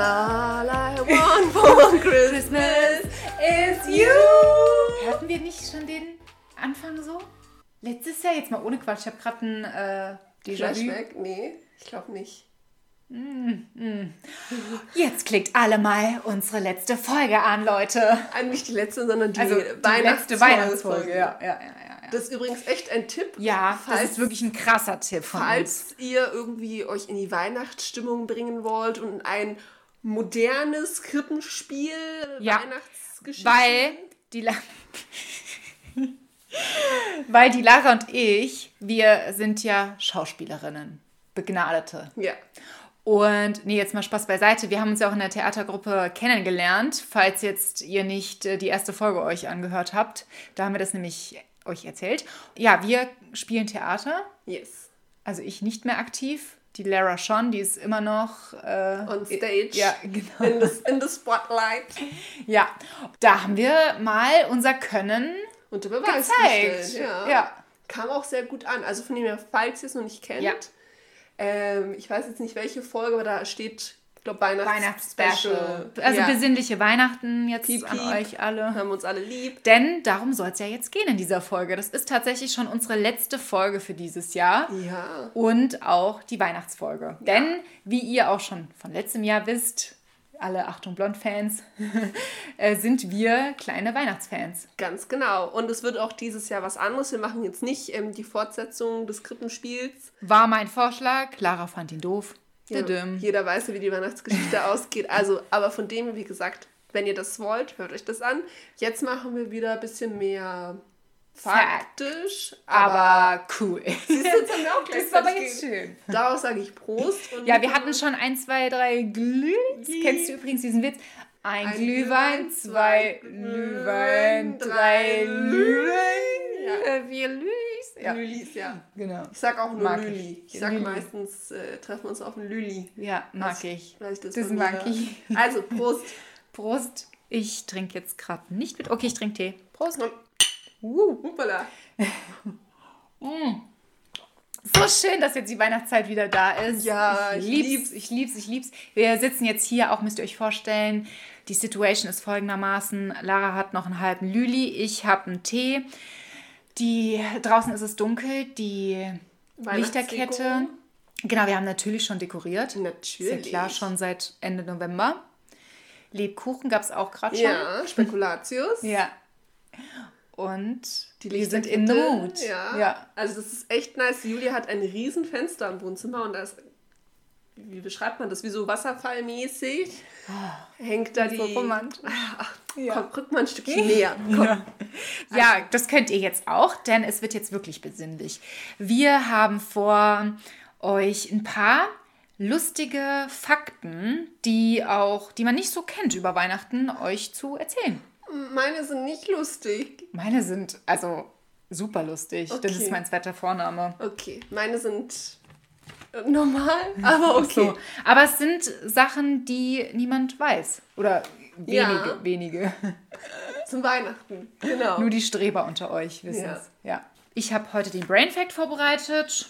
All I want for Christmas is you. Hörten wir nicht schon den Anfang so? Letztes Jahr, jetzt mal ohne Quatsch, ich habe gerade ein äh. Flashback? Nee, ich glaube nicht. Jetzt klickt alle mal unsere letzte Folge an, Leute. Nicht die letzte, sondern die, Also die letzte Weihnachtsfolge. Ja, ja, ja, ja. Das ist übrigens echt ein Tipp. Ja, das falls, ist wirklich ein krasser Tipp von uns. falls ihr irgendwie euch in die Weihnachtsstimmung bringen wollt und ein modernes Krippenspiel, Ja, Weihnachtsgeschichte. Weil die, La weil die Lara und ich, wir sind ja Schauspielerinnen, Begnadete. Ja. Und nee, jetzt mal Spaß beiseite. Wir haben uns ja auch in der Theatergruppe kennengelernt, falls jetzt ihr nicht äh, die erste Folge euch angehört habt. Da haben wir das nämlich euch erzählt. Ja, wir spielen Theater. Yes. Also ich nicht mehr aktiv. Die Lara schon, die ist immer noch äh, On stage. Ja, genau. In the, in the spotlight. Ja, da haben wir mal unser Können Unter Beweis gezeigt. gestellt. Ja. ja. Kam auch sehr gut an. Also von dem her, falls ihr es noch nicht kennt, Ja. ähm, ich weiß jetzt nicht welche Folge, aber da steht, ich glaube, Weihnachtsspecial. Weihnachtsspecial. Also ja. besinnliche Weihnachten jetzt Piep, an piep. euch alle. Haben uns alle lieb. Denn darum soll es ja jetzt gehen in dieser Folge. Das ist tatsächlich schon unsere letzte Folge für dieses Jahr. Ja. Und auch die Weihnachtsfolge. Denn, wie ihr auch schon von letztem Jahr wisst, alle Achtung Blond-Fans, äh, sind wir kleine Weihnachtsfans. Ganz genau. Und es wird auch dieses Jahr was anderes. Wir machen jetzt nicht ähm, die Fortsetzung des Krippenspiels. War mein Vorschlag. Clara fand ihn doof. Didim. jeder weiß ja, wie die Weihnachtsgeschichte ausgeht. Also, aber von dem, wie gesagt, wenn ihr das wollt, hört euch das an. Jetzt machen wir wieder ein bisschen mehr faktisch, aber Aber cool. siehst du, jetzt haben wir auch Das ist aber jetzt schön. Daraus sage ich Prost. Und Ja, wir hatten schon ein, zwei, drei Glühs. Kennst du übrigens diesen Witz? Ein, Ein Glühwein, Glühwein, zwei Glühwein, Glühwein, drei Glühwein, Ja. vier Lüs. Ja, Lülis, ja. genau. Ich sag auch nur Lüli. ich. Ich sag Lüli. meistens, äh, treffen wir uns auf ein Lüli. Ja, mag ich. Vielleicht ist Das von mag ich. Also, Prost. Prost. Ich trinke jetzt gerade nicht mit. Okay, ich trinke Tee. Prost. Uh, Hoppala. So schön, dass jetzt die Weihnachtszeit wieder da ist. Ja, ich ich lieb's. ich lieb's, ich lieb's. Wir sitzen jetzt hier, auch müsst ihr euch vorstellen. Die Situation ist folgendermaßen: Lara hat noch einen halben Lüli, ich habe einen Tee. Die draußen ist es dunkel, die Lichterkette. Genau, wir haben natürlich schon dekoriert. Natürlich. Ist ja klar, schon seit Ende November. Lebkuchen gab es auch gerade schon. Ja, Spekulatius. Ja. Und Die wir sind in the mood. Ja. ja. Also das ist echt nice. Julia hat ein riesen Fenster im Wohnzimmer und da ist, wie beschreibt man das, wie so wasserfallmäßig. Hängt da die... So romantisch. Ach, Ja. Komm, rück mal ein Stückchen näher. Ja. ja, das könnt ihr jetzt auch, denn es wird jetzt wirklich besinnlich. Wir haben vor, euch ein paar lustige Fakten, die auch, die man nicht so kennt über Weihnachten, euch zu erzählen. Meine sind nicht lustig. Meine sind also super lustig. Das Okay. ist mein zweiter Vorname. Okay, meine sind normal, aber okay. So. Aber es sind Sachen, die niemand weiß. Oder wenige, Ja. wenige. Zum Weihnachten, genau. Nur die Streber unter euch wissen Ja. es. Ja. Ich habe heute den Brain Fact vorbereitet,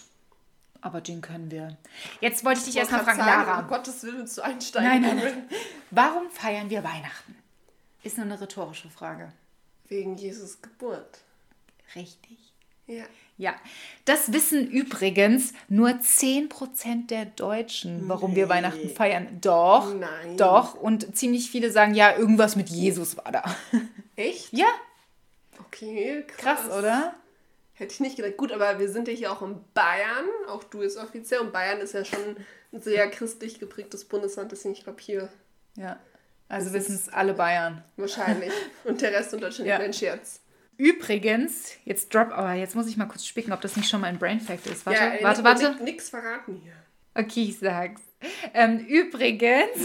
aber den können wir. Jetzt wollte ich dich erstmal fragen, sagen, Lara. Um Gottes Willen zu einsteigen. Nein, nein, nein. Warum feiern wir Weihnachten? Ist nur eine rhetorische Frage. Wegen Jesus Geburt. Richtig. Ja. Ja, das wissen übrigens nur 10% der Deutschen, warum wir Nee. Weihnachten feiern. Doch, Nein. doch. Und ziemlich viele sagen, ja, irgendwas mit Jesus war da. Echt? Ja, Okay, krass. krass, oder? Hätte ich nicht gedacht. Gut, aber wir sind ja hier auch in Bayern. Auch du ist offiziell. Und Bayern ist ja schon ein sehr christlich geprägtes Bundesland. Deswegen, ich glaube, hier Ja. Also wissen es alle Bayern. wahrscheinlich. Und der Rest in Deutschland Ja. ja. ein Scherz. Übrigens, jetzt drop, aber jetzt muss ich mal kurz spicken, ob das nicht schon mal ein Brain Fact ist. Warte, ja, ey, warte, warte. Nix, nix verraten hier. Okay, ich sag's. Ähm, übrigens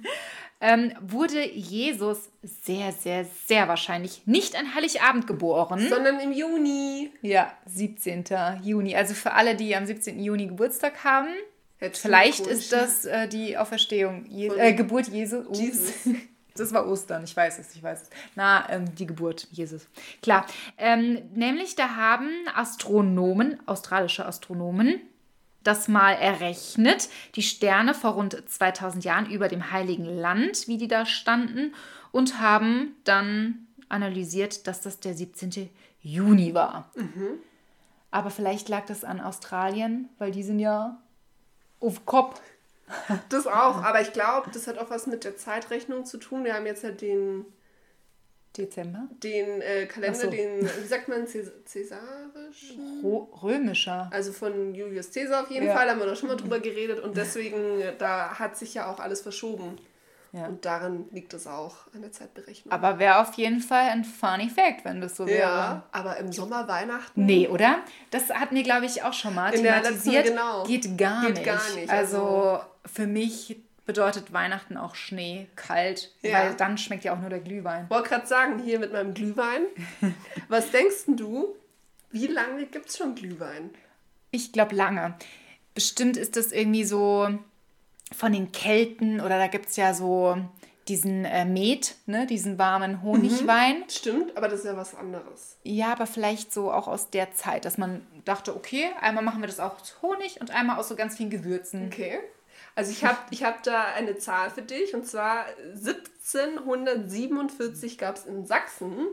ähm, wurde Jesus sehr, sehr, sehr wahrscheinlich nicht an Heiligabend geboren. Sondern im Juni. ja, 17. Juni. Also für alle, die am 17. Juni Geburtstag haben, vielleicht ist das äh, die Auferstehung, Je äh, Geburt Jesu. Jesus. Das war Ostern, ich weiß es, ich weiß es. Na, ähm, die Geburt Jesus. Klar. Ähm, nämlich, da haben Astronomen, australische Astronomen, das mal errechnet, die Sterne vor rund 2000 Jahren über dem Heiligen Land, wie die da standen, und haben dann analysiert, dass das der 17. Juni war. Mhm. Aber vielleicht lag das an Australien, weil die sind ja auf Kopf. Das auch, aber ich glaube, das hat auch was mit der Zeitrechnung zu tun. Wir haben jetzt ja den Dezember? Den äh, Kalender, so. den, wie sagt man, cäsarischen? Römischer. Also von Julius Caesar auf jeden ja. Fall, haben wir da schon mal drüber geredet und deswegen, äh, da hat sich ja auch alles verschoben. Ja. Und daran liegt es auch an der Zeitberechnung. Aber wäre auf jeden Fall ein funny Fact, wenn das so wäre. Ja, aber im Sommer Weihnachten. Nee, oder? Das hatten wir, glaube ich, auch schon mal In thematisiert. Letzten, genau. Geht gar Geht nicht. gar nicht. Also, also für mich bedeutet Weihnachten auch Schnee, kalt, ja. weil dann schmeckt ja auch nur der Glühwein. Ich wollte gerade sagen, hier mit meinem Glühwein. Was denkst du, wie lange gibt es schon Glühwein? Ich glaube lange. Bestimmt ist das irgendwie so von den Kelten oder da gibt es ja so diesen äh, Met, ne, diesen warmen Honigwein. Mhm, stimmt, aber das ist ja was anderes. Ja, aber vielleicht so auch aus der Zeit, dass man dachte, okay, einmal machen wir das auch aus Honig und einmal aus so ganz vielen Gewürzen. Okay. Also ich habe ich hab da eine Zahl für dich und zwar 1747 gab es in Sachsen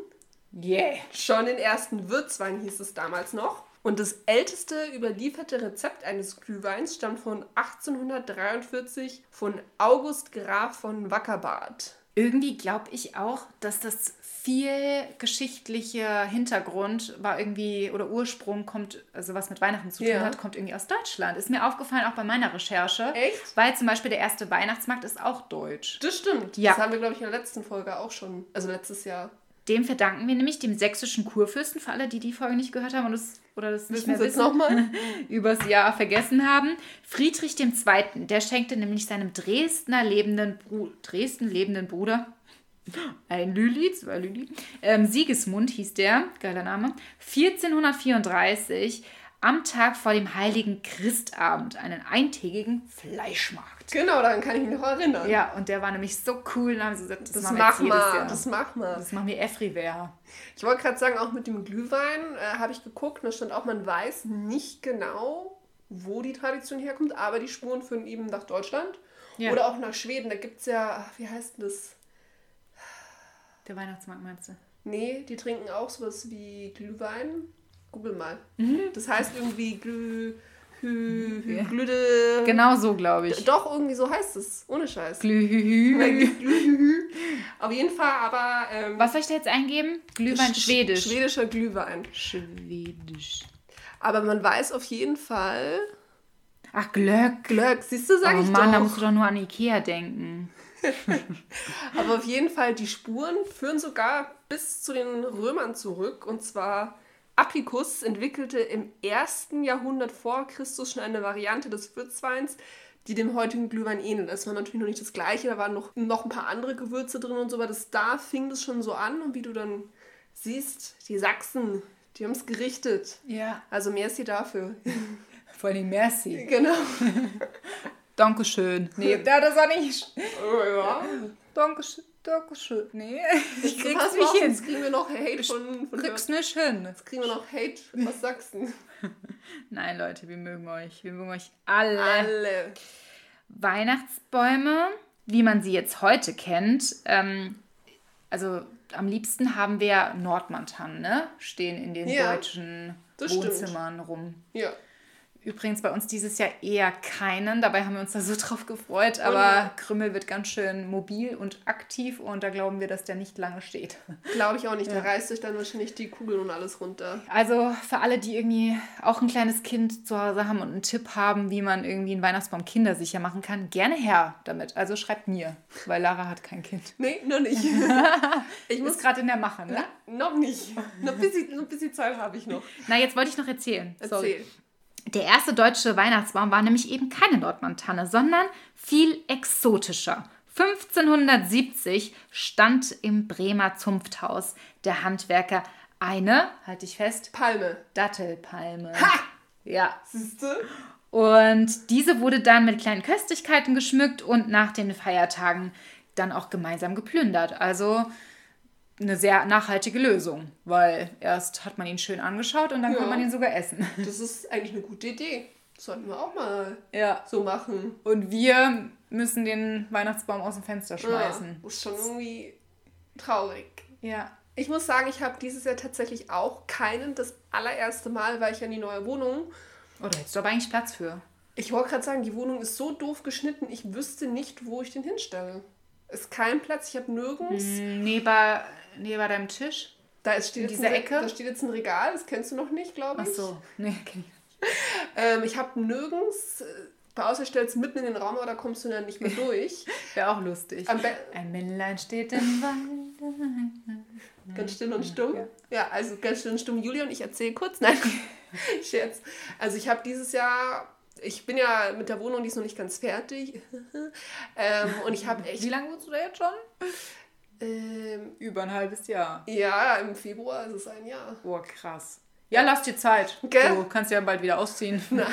yeah. schon den ersten Würzwein, hieß es damals noch. Und das älteste überlieferte Rezept eines Glühweins stammt von 1843 von August Graf von Wackerbad. Irgendwie glaube ich auch, dass das viel geschichtlicher Hintergrund war irgendwie oder Ursprung kommt, also was mit Weihnachten zu tun ja. hat, kommt irgendwie aus Deutschland. Ist mir aufgefallen, auch bei meiner Recherche. Echt? Weil zum Beispiel der erste Weihnachtsmarkt ist auch deutsch. Das stimmt. Ja. Das haben wir, glaube ich, in der letzten Folge auch schon, also letztes Jahr. Dem verdanken wir nämlich dem sächsischen Kurfürsten, für alle, die die Folge nicht gehört haben und das, oder das nicht mehr wissen, nochmal? übers Jahr vergessen haben. Friedrich II., der schenkte nämlich seinem Dresdner lebenden, Bru Dresden lebenden Bruder ein Lüli, zwei Lüli. Ähm, Sigismund hieß der, geiler Name. 1434 am Tag vor dem heiligen Christabend einen eintägigen Fleischmarkt. Genau, daran kann ich mich noch erinnern. Ja, und der war nämlich so cool. Dann haben sie gesagt, das, das machen wir Jahr. Das machen wir. Das machen wir everywhere. Ich wollte gerade sagen, auch mit dem Glühwein äh, habe ich geguckt, da stand auch, man weiß nicht genau, wo die Tradition herkommt, aber die Spuren führen eben nach Deutschland ja. oder auch nach Schweden. Da gibt es ja, wie heißt das? Der Weihnachtsmarkt meinst du? Nee, die trinken auch sowas wie Glühwein. Google mal. Mhm. Das heißt irgendwie Glüh. Hü, hü, Glüde. Genau so, glaube ich. Doch, irgendwie so heißt es. Ohne Scheiß. Glühhü. Auf jeden Fall, aber. Ähm, Was soll ich da jetzt eingeben? Glühwein Sch Schwedisch. Schwedischer Glühwein. Schwedisch. Aber man weiß auf jeden Fall. Ach, Glöck. Glöck, siehst du, sag oh, ich Mann, doch. da musst du doch nur an Ikea denken. Aber auf jeden Fall, die Spuren führen sogar bis zu den Römern zurück. Und zwar Apicus entwickelte im ersten Jahrhundert vor Christus schon eine Variante des Würzweins, die dem heutigen Glühwein ähnelt. Das war natürlich noch nicht das gleiche, da waren noch, noch ein paar andere Gewürze drin und so, aber das, da fing das schon so an. Und wie du dann siehst, die Sachsen, die haben es gerichtet. Ja. Also merci dafür. Vor allem merci. Genau. Dankeschön. Nee, das war nicht. Oh, ja. Dankeschön. Dankeschön. Nee, ich krieg's nicht hin. Jetzt kriegen wir noch Hate von, von krieg's nicht hin. Jetzt kriegen wir noch Hate aus Sachsen. Nein, Leute, wir mögen euch. Wir mögen euch alle. Alle. Weihnachtsbäume, wie man sie jetzt heute kennt, ähm, also am liebsten haben wir Nordmantanen, ne? Stehen in den ja, deutschen Wohnzimmern stimmt. rum. Ja. Übrigens bei uns dieses Jahr eher keinen. Dabei haben wir uns da so drauf gefreut. Aber Krümmel wird ganz schön mobil und aktiv und da glauben wir, dass der nicht lange steht. Glaube ich auch nicht. Ja. Der reißt sich dann wahrscheinlich die Kugeln und alles runter. Also für alle, die irgendwie auch ein kleines Kind zu Hause haben und einen Tipp haben, wie man irgendwie einen Weihnachtsbaum kindersicher machen kann, gerne her damit. Also schreibt mir, weil Lara hat kein Kind. Nee, noch nicht. ich muss gerade in der Mache, ne? Na, noch nicht. Noch ein bisschen, noch ein bisschen Zeit habe ich noch. Na, jetzt wollte ich noch erzählen. Erzähl. Sorry. Der erste deutsche Weihnachtsbaum war nämlich eben keine Nordmantanne, sondern viel exotischer. 1570 stand im Bremer Zunfthaus der Handwerker eine, halte ich fest, Palme. Dattelpalme. Ha! Ja. Siehste? Und diese wurde dann mit kleinen Köstlichkeiten geschmückt und nach den Feiertagen dann auch gemeinsam geplündert. Also eine sehr nachhaltige Lösung, weil erst hat man ihn schön angeschaut und dann ja. kann man ihn sogar essen. Das ist eigentlich eine gute Idee. sollten wir auch mal Ja. so machen. Und wir müssen den Weihnachtsbaum aus dem Fenster schmeißen. Ja, ist schon irgendwie traurig. Ja. Ich muss sagen, ich habe dieses Jahr tatsächlich auch keinen. Das allererste Mal war ich ja in die neue Wohnung. Oh, da hättest du aber eigentlich Platz für. Ich wollte gerade sagen, die Wohnung ist so doof geschnitten, ich wüsste nicht, wo ich den hinstelle. Ist kein Platz, ich habe nirgends. Hm, Neben, neben deinem Tisch? Da ist, steht In dieser ein, Ecke? Da steht jetzt ein Regal, das kennst du noch nicht, glaube Ach ich. so. Nee, kenn ich. Ähm, ich habe nirgends, äh, bei außer stellst mitten in den Raum, aber da kommst du dann nicht mehr durch. Wäre auch lustig. Ein Männlein steht im Wald. Ganz still und stumm. Ja. Ja. also ganz still und stumm. Julia und ich erzähle kurz. Nein, Scherz. Also ich habe dieses Jahr, ich bin ja mit der Wohnung, die ist noch nicht ganz fertig. ähm, und ich habe echt, Wie lange wohnst du da jetzt schon? Ähm, Über ein halbes Jahr. ja, im Februar ist es ein Jahr. Boah, krass. Ja, lass dir Zeit. Gell? Du kannst ja bald wieder ausziehen. Na,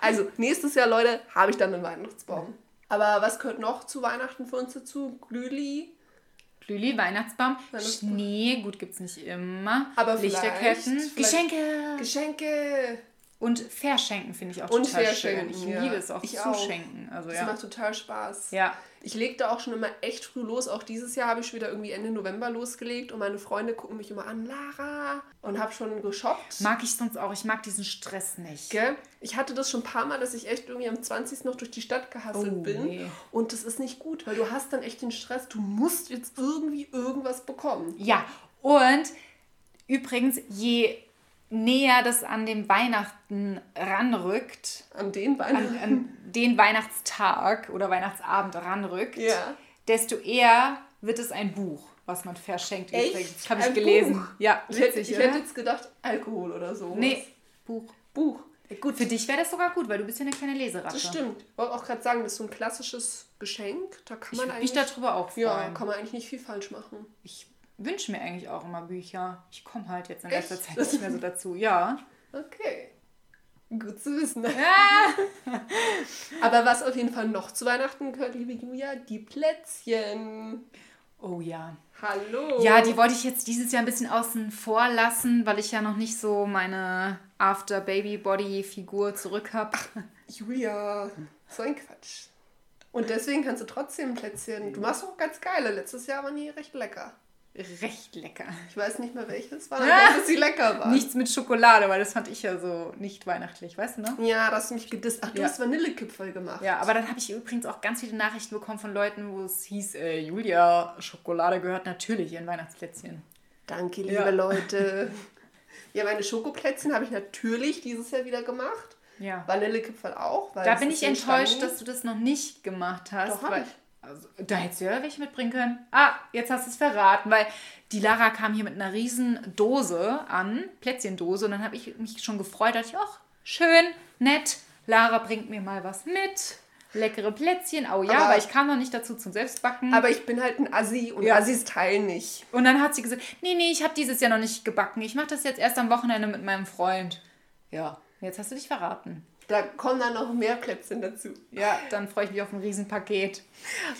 also nächstes Jahr, Leute, habe ich dann einen Weihnachtsbaum. Aber was gehört noch zu Weihnachten für uns dazu? Glühli. Glühli, Weihnachtsbaum, Weihnachtsbaum. Schnee, gut gibt's nicht immer. Aber Lichterketten, vielleicht- vielleicht- Geschenke. Geschenke. Und verschenken finde ich auch Und total verschenken, schön. Ich ja. liebe es auch Ich zu auch. schenken. Also Das ja. macht total Spaß. Ja. Ich lege da auch schon immer echt früh los. Auch dieses Jahr habe ich schon wieder irgendwie Ende November losgelegt und meine Freunde gucken mich immer an, Lara, und habe schon geshoppt. Mag ich sonst auch. Ich mag diesen Stress nicht. Gell? Ich hatte das schon ein paar Mal, dass ich echt irgendwie am 20. noch durch die Stadt gehasselt Oh, bin. nee. Und das ist nicht gut, weil du hast dann echt den Stress, du musst jetzt irgendwie irgendwas bekommen. Ja, und übrigens, je näher das an dem Weihnachten ranrückt, An den Beinen. an, an den Weihnachtstag oder Weihnachtsabend ranrückt, Ja. desto eher wird es ein Buch, was man verschenkt. Echt? Übrigens. Habe ich Ein gelesen. Buch? Ja, Ich hätte, witzig, ich hätte jetzt gedacht, Alkohol oder so. Nee, Buch. Buch. Gut, für dich wäre das sogar gut, weil du bist ja eine kleine Leseratte. Das stimmt. Ich wollte auch gerade sagen, das ist so ein klassisches Geschenk. Da kann Ich man mich eigentlich. darüber auch freuen. ja, kann man eigentlich nicht viel falsch machen. Ich wünsche mir eigentlich auch immer Bücher. Ich komme halt jetzt in Echt? letzter Zeit nicht mehr so dazu. Ja. Okay. Gut zu wissen. Aber was auf jeden Fall noch zu Weihnachten gehört, liebe Julia, die Plätzchen. Oh ja. Hallo. Ja, die wollte ich jetzt dieses Jahr ein bisschen außen vor lassen, weil ich ja noch nicht so meine After-Baby-Body-Figur zurück habe. Julia, so ein Quatsch. Und deswegen kannst du trotzdem Plätzchen. Du machst auch ganz geile. Letztes Jahr waren die recht lecker. Recht lecker. Ich weiß nicht mehr welches war, aber dass sie lecker waren. Nichts mit Schokolade, weil das fand ich ja so nicht weihnachtlich, weißt du, ne? Ja, da hast du mich gedisst. Ach, du Ja. hast Vanillekipferl gemacht. Ja, aber dann habe ich übrigens auch ganz viele Nachrichten bekommen von Leuten, wo es hieß, äh, Julia, Schokolade gehört natürlich in Weihnachtsplätzchen. Danke, liebe Ja. Leute. Ja, meine Schokoplätzchen habe ich natürlich dieses Jahr wieder gemacht. Ja. Vanillekipferl auch. Da bin ich enttäuscht, dass du das noch nicht gemacht hast. Doch, weil, ich. Also, da hättest du ja welche mitbringen können. Ah, jetzt hast du es verraten, weil die Lara kam hier mit einer riesen Dose an, Plätzchendose, und dann habe ich mich schon gefreut, dachte ich, ach, schön, nett, Lara bringt mir mal was mit. Leckere Plätzchen, oh ja, Aber- aber ich kam noch nicht dazu zum Selbstbacken. Aber ich bin halt ein Assi und Ja. Assis teilen nicht. und dann hat sie gesagt, nee, nee, ich habe dieses Jahr noch nicht gebacken. Ich mache das jetzt erst am Wochenende mit meinem Freund. Ja, jetzt hast du dich verraten. Da kommen dann noch mehr Plätzchen dazu. Ja, dann freue ich mich auf ein Riesenpaket.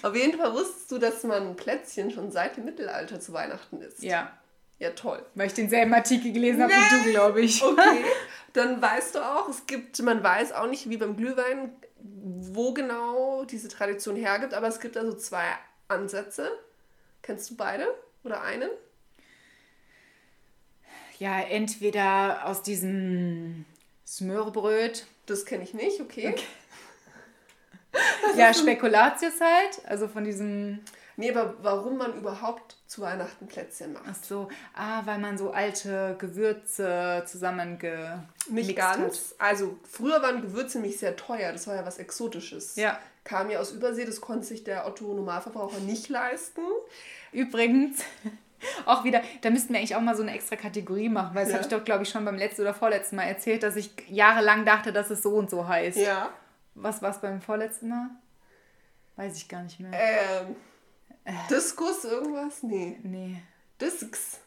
Auf jeden Fall wusstest du, dass man Plätzchen schon seit dem Mittelalter zu Weihnachten isst. Ja, Ja, toll. weil ich denselben Artikel gelesen habe wie du, glaube ich. Okay, dann weißt du auch, es gibt, man weiß auch nicht, wie beim Glühwein, wo genau diese Tradition hergibt, aber es gibt also zwei Ansätze. Kennst du beide oder einen? Ja, entweder aus diesem Smörbröt, Das kenne ich nicht, okay. ja, Spekulatius halt, also von diesem, Nee, aber warum man überhaupt zu Weihnachten Plätzchen macht? ach so, ah, weil man so alte Gewürze zusammengemixt Nicht hat. ganz. Also früher waren Gewürze nämlich sehr teuer. Das war ja was Exotisches. Ja. Kam ja aus Übersee, das konnte sich der Otto-Normalverbraucher nicht leisten. Übrigens, auch wieder, da müssten wir eigentlich auch mal so eine extra Kategorie machen, weil das Ja. habe ich doch, glaube ich, schon beim letzten oder vorletzten Mal erzählt, dass ich jahrelang dachte, dass es so und so heißt. Ja. Was war es beim vorletzten Mal? Weiß ich gar nicht mehr. Ähm, Diskus, irgendwas? Nee. nee. Discs.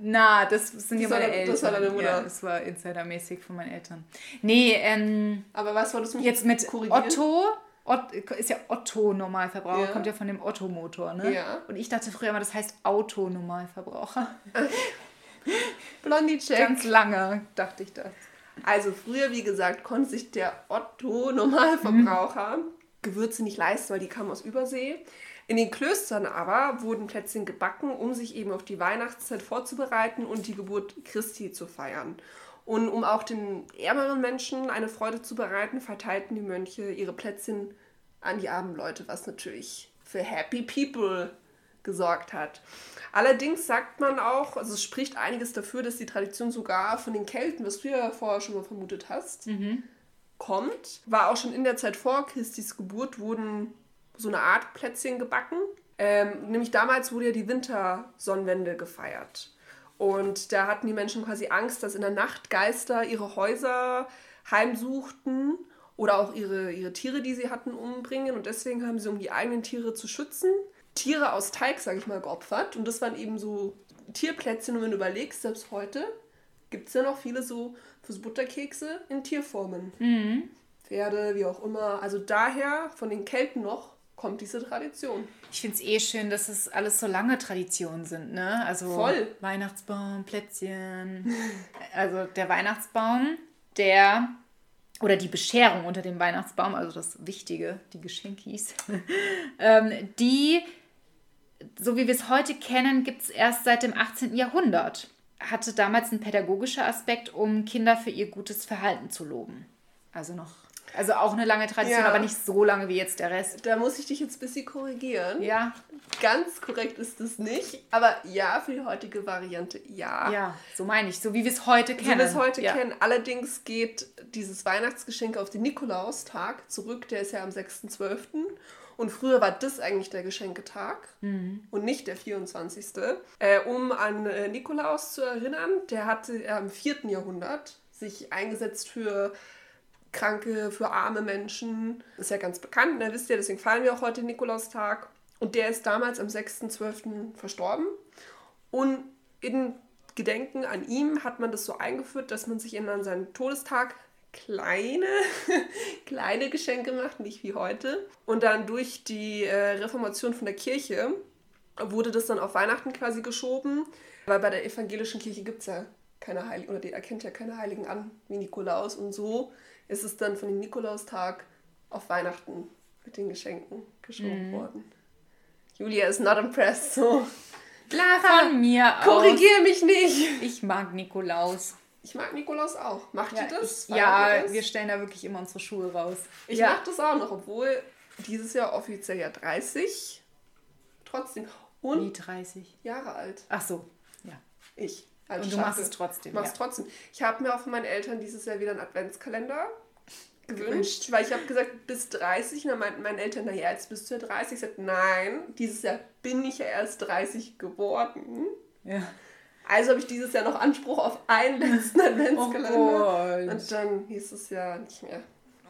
Na, das sind ja Das war meine de- Eltern. das war deine Mutter. Ja, das war insidermäßig von meinen Eltern. Nee, ähm, Aber was wolltest du mich jetzt mit korrigieren? Otto. Ott, ist ja Otto Normalverbraucher, Ja. kommt ja von dem Otto-Motor, ne? Ja. Und ich dachte früher immer, das heißt Auto Normalverbraucher. Blondie Check. Ganz lange dachte ich das. Also früher, wie gesagt, konnte sich der Otto Normalverbraucher mhm. Gewürze nicht leisten, weil die kamen aus Übersee. In den Klöstern aber wurden Plätzchen gebacken, um sich eben auf die Weihnachtszeit vorzubereiten und die Geburt Christi zu feiern. Und um auch den ärmeren Menschen eine Freude zu bereiten, verteilten die Mönche ihre Plätzchen an die armen Leute, was natürlich für Happy People gesorgt hat. Allerdings sagt man auch, also es spricht einiges dafür, dass die Tradition sogar von den Kelten, was du ja vorher schon mal vermutet hast, mhm. kommt. War auch schon in der Zeit vor Christis Geburt, wurden so eine Art Plätzchen gebacken. Ähm, nämlich damals wurde ja die Wintersonnenwende gefeiert. Und da hatten die Menschen quasi Angst, dass in der Nacht Geister ihre Häuser heimsuchten oder auch ihre, ihre Tiere, die sie hatten, umbringen. Und deswegen haben sie, um die eigenen Tiere zu schützen, Tiere aus Teig, sage ich mal, geopfert. Und das waren eben so Tierplätzchen. Und wenn du überlegst, selbst heute gibt es ja noch viele so fürs Butterkekse in Tierformen. Mhm. Pferde, wie auch immer. Also daher von den Kelten noch kommt diese Tradition. Ich finde es eh schön, dass es alles so lange Traditionen sind, ne? Also Voll. Weihnachtsbaum, Plätzchen. also der Weihnachtsbaum, der oder die Bescherung unter dem Weihnachtsbaum, also das Wichtige, die Geschenkis, ähm, die so wie wir es heute kennen, gibt es erst seit dem 18. Jahrhundert. Hatte damals einen pädagogischen Aspekt, um Kinder für ihr gutes Verhalten zu loben. Also noch, also auch eine lange Tradition, ja. aber nicht so lange wie jetzt der Rest. Da muss ich dich jetzt ein bisschen korrigieren. Ja. Ganz korrekt ist es nicht, aber ja, für die heutige Variante ja. Ja, so meine ich, so wie wir es heute kennen. So wie wir es heute ja. kennen. Allerdings geht dieses Weihnachtsgeschenk auf den Nikolaustag zurück, der ist ja am 6.12. Und früher war das eigentlich der Geschenketag mhm. und nicht der 24. Äh, um an äh, Nikolaus zu erinnern, der hatte äh, im 4. Jahrhundert sich eingesetzt für Kranke, für arme Menschen. Ist ja ganz bekannt, ne? wisst ihr, deswegen feiern wir auch heute Nikolaustag. Und der ist damals am 6.12. verstorben. Und in Gedenken an ihm hat man das so eingeführt, dass man sich an seinen Todestag kleine, kleine Geschenke macht, nicht wie heute. Und dann durch die äh, Reformation von der Kirche wurde das dann auf Weihnachten quasi geschoben, weil bei der evangelischen Kirche gibt es ja keine Heiligen, oder die erkennt ja keine Heiligen an, wie Nikolaus. Und so ist es dann von dem Nikolaustag auf Weihnachten mit den Geschenken geschoben mm. worden. Julia ist not impressed, so. Lara, von mir aus. Korrigier mich nicht. Ich mag Nikolaus. Ich mag Nikolaus auch. Macht ja, ihr das? Ich, ja, das? wir stellen da wirklich immer unsere Schuhe raus. Ich ja. mach das auch noch, obwohl dieses Jahr offiziell ja 30. Trotzdem. Und Wie 30? Jahre alt. Ach so, ja. Ich. Als Und du machst es trotzdem. Machst ja. trotzdem. Ich habe mir auch von meinen Eltern dieses Jahr wieder einen Adventskalender gewünscht, weil ich habe gesagt, bis 30. Und dann meinten meine Eltern, naja, jetzt bist du ja 30. Ich sagte, nein, dieses Jahr bin ich ja erst 30 geworden. Ja. Also habe ich dieses Jahr noch Anspruch auf einen letzten Adventskalender. Oh und dann hieß es ja nicht mehr.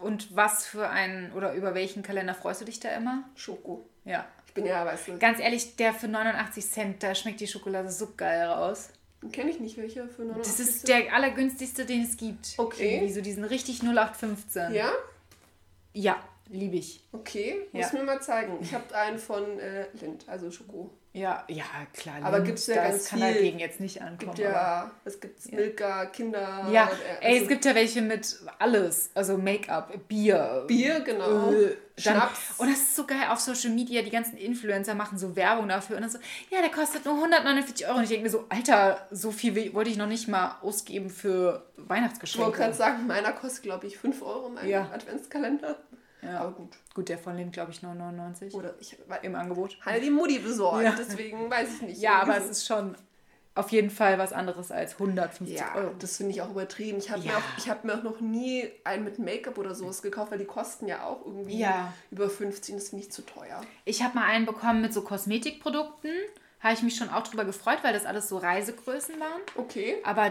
Und was für einen oder über welchen Kalender freust du dich da immer? Schoko. Ja. Ich bin ja, weißt du. Ganz ehrlich, der für 89 Cent, da schmeckt die Schokolade so geil raus. Kenne ich nicht welcher für 89 Cent. Das ist der allergünstigste, den es gibt. Okay. Irgendwie so diesen richtig 0815. Ja? Ja, liebe ich. Okay, muss ja. mir mal zeigen. Ich habe einen von äh, Lind, also Schoko. Ja, ja, klar. Aber gibt es ja das ganz kann viel. dagegen jetzt nicht ankommen. Gibt ja, es gibt Milka, Kinder. Ja, äh, ey, es also gibt ja welche mit alles. Also Make-up, Bier. Bier, genau. Äh, Schnaps. Und das ist so geil auf Social Media. Die ganzen Influencer machen so Werbung dafür. Und dann so, ja, der kostet nur 149 Euro. Und ich denke mir so, Alter, so viel wollte ich noch nicht mal ausgeben für Weihnachtsgeschenke. Ich wollte gerade sagen, meiner kostet, glaube ich, 5 Euro mein ja. Adventskalender. Ja. Aber gut. Gut, der von Lind, glaube ich, 9,99. Oder ich im Angebot. Halt die Mutti besorgt, ja. deswegen weiß ich nicht. Ja, aber es ist schon auf jeden Fall was anderes als 150 ja, Euro. Das finde ich auch übertrieben. Ich habe ja. mir, auch, hab mir auch noch nie einen mit Make-up oder sowas gekauft, weil die kosten ja auch irgendwie ja. über 15. Das finde ich zu teuer. Ich habe mal einen bekommen mit so Kosmetikprodukten. Habe ich mich schon auch drüber gefreut, weil das alles so Reisegrößen waren. Okay. Aber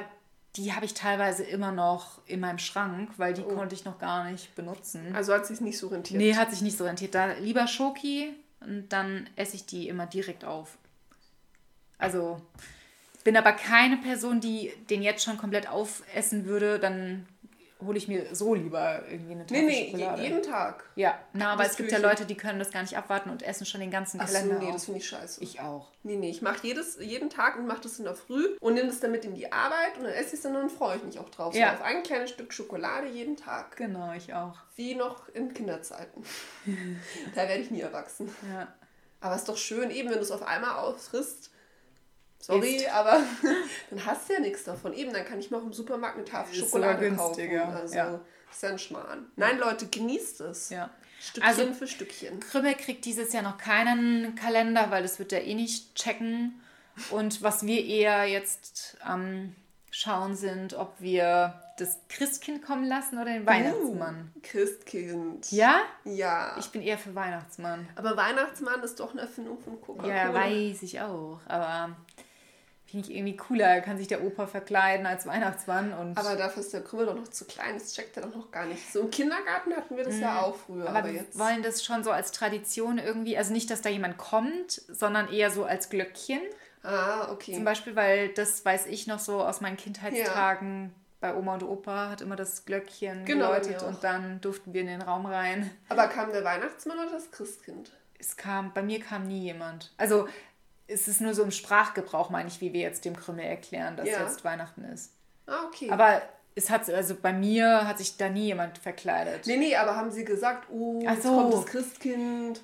die habe ich teilweise immer noch in meinem Schrank, weil die oh. konnte ich noch gar nicht benutzen. Also hat sich nicht so rentiert? Nee, hat sich nicht so rentiert. Da lieber Schoki und dann esse ich die immer direkt auf. Also bin aber keine Person, die den jetzt schon komplett aufessen würde. Dann hole ich mir so lieber irgendwie eine Nee, Tafel nee, je- Schokolade. jeden Tag. Ja, na, aber Das es gibt ja. Leute, die können das gar nicht abwarten und essen schon den ganzen Achso, Kalender nee, auf. das finde ich scheiße. Ich auch. Nee, nee, ich mache jedes, jeden Tag und mache das in der Früh und nehme das dann mit in die Arbeit und dann esse ich es dann und dann freue ich mich auch drauf. Ja. So auf ein kleines Stück Schokolade jeden Tag. Genau, ich auch. Wie noch in Kinderzeiten. da werde ich nie erwachsen. Ja. Aber es ist doch schön, eben wenn du es auf einmal ausfrisst. Sorry, Isst. aber dann hast du ja nichts davon. Eben, dann kann ich mir auch im Supermarkt eine Tafel Ist Schokolade sogar kaufen. günstiger, Also, ja. ist ja ein Schmarrn. Nein, Leute, genießt es. ja. Stückchen Also- für Stückchen. Krümmel kriegt dieses Jahr noch keinen Kalender, weil das wird er eh nicht checken. Und was wir eher jetzt am Schauen sind, ob wir das Christkind kommen lassen oder den Weihnachtsmann. Uh, Christkind. Ja? Ja. Ich bin eher für Weihnachtsmann. aber Weihnachtsmann ist doch eine Erfindung von Coca-Cola. Ja, weiß ich auch. Aber finde ich irgendwie cooler. Kann sich der Opa verkleiden als Weihnachtsmann und. Aber dafür ist der Krümmel doch noch zu klein, das checkt er doch noch gar nicht. So im Kindergarten hatten wir das ja auch früher, Mhm. aber aber, wir jetzt. wollen das schon so als Tradition irgendwie, also nicht, dass da jemand kommt, sondern eher so als Glöckchen. Ah, okay. Zum Beispiel, weil das weiß ich noch so aus meinen Kindheitstagen. Bei Oma und Opa hat immer das Glöckchen Genau, geläutet und dann durften wir in den Raum rein. Aber kam der Weihnachtsmann oder das Christkind? Es kam, bei mir kam nie jemand. Also es ist nur so im Sprachgebrauch, meine ich, wie wir jetzt dem Krümmel erklären, dass Ja. jetzt Weihnachten ist. Ah, okay. Aber es hat, also bei mir hat sich da nie jemand verkleidet. nee, nee, aber haben sie gesagt, oh, Ach jetzt so. kommt das Christkind.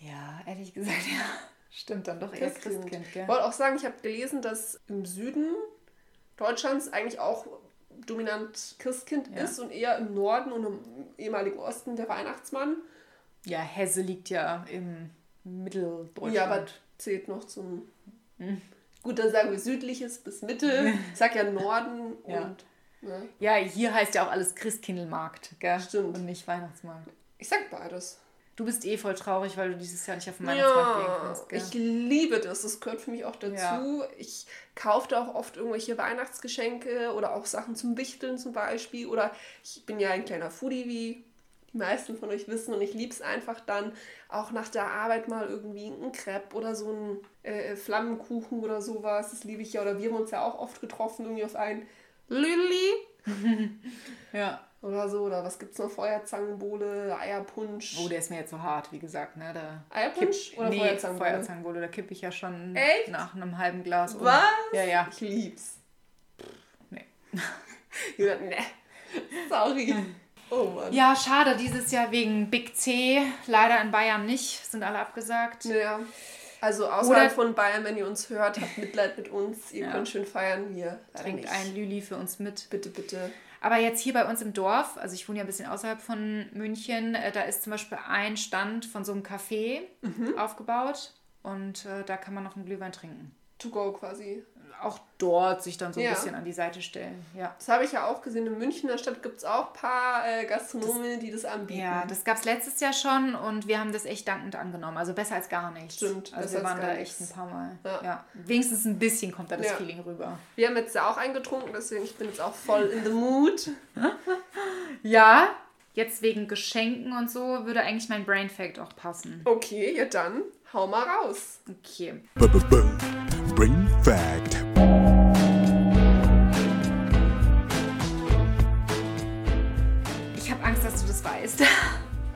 Ja, ehrlich gesagt, ja. Stimmt dann doch eher Christkind, Ich gell? wollte auch sagen, ich habe gelesen, dass im Süden Deutschlands eigentlich auch dominant Christkind Ja. ist und eher im Norden und im ehemaligen Osten der Weihnachtsmann. Ja, Hesse liegt ja im Mitteldeutschland. Ja, aber zählt noch zum. Hm. Gut, dann sagen wir südliches bis Mitte. Ich sag ja Norden Ja. und. Ne? ja, hier heißt ja auch alles Christkindlmarkt, gell? Stimmt. Und nicht Weihnachtsmarkt. Ich sag beides. Du bist eh voll traurig, weil du dieses Jahr nicht auf den Weihnachtsmarkt gehen Ja, kannst, gell? ich liebe das. Das gehört für mich auch dazu. Ja. Ich kaufe da auch oft irgendwelche Weihnachtsgeschenke oder auch Sachen zum Wichteln zum Beispiel. Oder ich bin ja ein kleiner Foodie, wie die meisten von euch wissen. Und ich liebe es einfach dann auch nach der Arbeit mal irgendwie ein Crepe oder so ein äh, Flammenkuchen oder sowas. Das liebe ich ja. Oder wir haben uns ja auch oft getroffen, irgendwie auf ein Lilly ja. oder so. Oder was gibt's noch? Feuerzangenbowle, Eierpunsch. Oh, der ist mir jetzt so hart, wie gesagt, ne? Da Eierpunsch kipp- oder nee, Feuerzangenbowle? Feuerzangenbowle, da kippe ich ja schon Echt? nach einem halben Glas um. Was? Ja, ja. Ich lieb's. Nee. Julian, ne. Sorry. Oh Mann. Ja, schade, dieses Jahr wegen Big C. Leider in Bayern nicht, sind alle abgesagt. Ja. Also außerhalb von Bayern, wenn ihr uns hört, habt Mitleid mit uns. Ihr Ja. könnt schön feiern. Leider Trinkt nicht. ein Lüli für uns mit. Bitte, bitte. Aber jetzt hier bei uns im Dorf, also ich wohne ja ein bisschen außerhalb von München, äh, da ist zum Beispiel ein Stand von so einem Café Mhm. aufgebaut und äh, da kann man noch einen Glühwein trinken. To go quasi. Auch dort sich dann so ein Ja. bisschen an die Seite stellen. Ja. Das habe ich ja auch gesehen. In München in der Stadt gibt es auch ein paar äh, Gastronomen, die das anbieten. Ja, das gab es letztes Jahr schon und wir haben das echt dankend angenommen. Also besser als gar nichts. Stimmt, Also wir als waren gar da echt ein paar Mal. Ja. Ja. Wenigstens ein bisschen kommt da das Ja. Feeling rüber. Wir haben jetzt ja auch eingetrunken, deswegen ich bin jetzt auch voll in the mood. Ja, jetzt wegen Geschenken und so würde eigentlich mein Brain Fact auch passen. Okay, ja dann, hau mal raus. Okay. Brain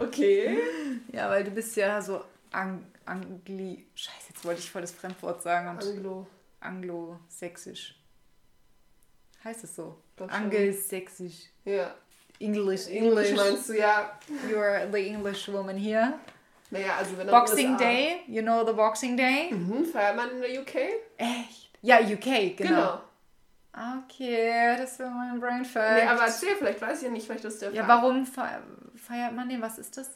Okay. Ja, weil du bist ja so Ang Angli... Scheiße, jetzt wollte ich voll das Fremdwort sagen. Und Anglo. Anglo-sächsisch. Heißt es so? Angelsächsisch. Ja. English, Englisch English. meinst du, ja. You're the English woman here. Naja, also wenn Boxing USA Day, you know the Boxing Day? Mhm, feiert man in der UK? Echt? Ja, UK, genau. Genau. Okay, das wäre mein Brain Fact. Nee, aber erzähl, vielleicht weiß ich ja nicht, vielleicht ist der ja, Fall. warum fe feiert man den? Was ist das?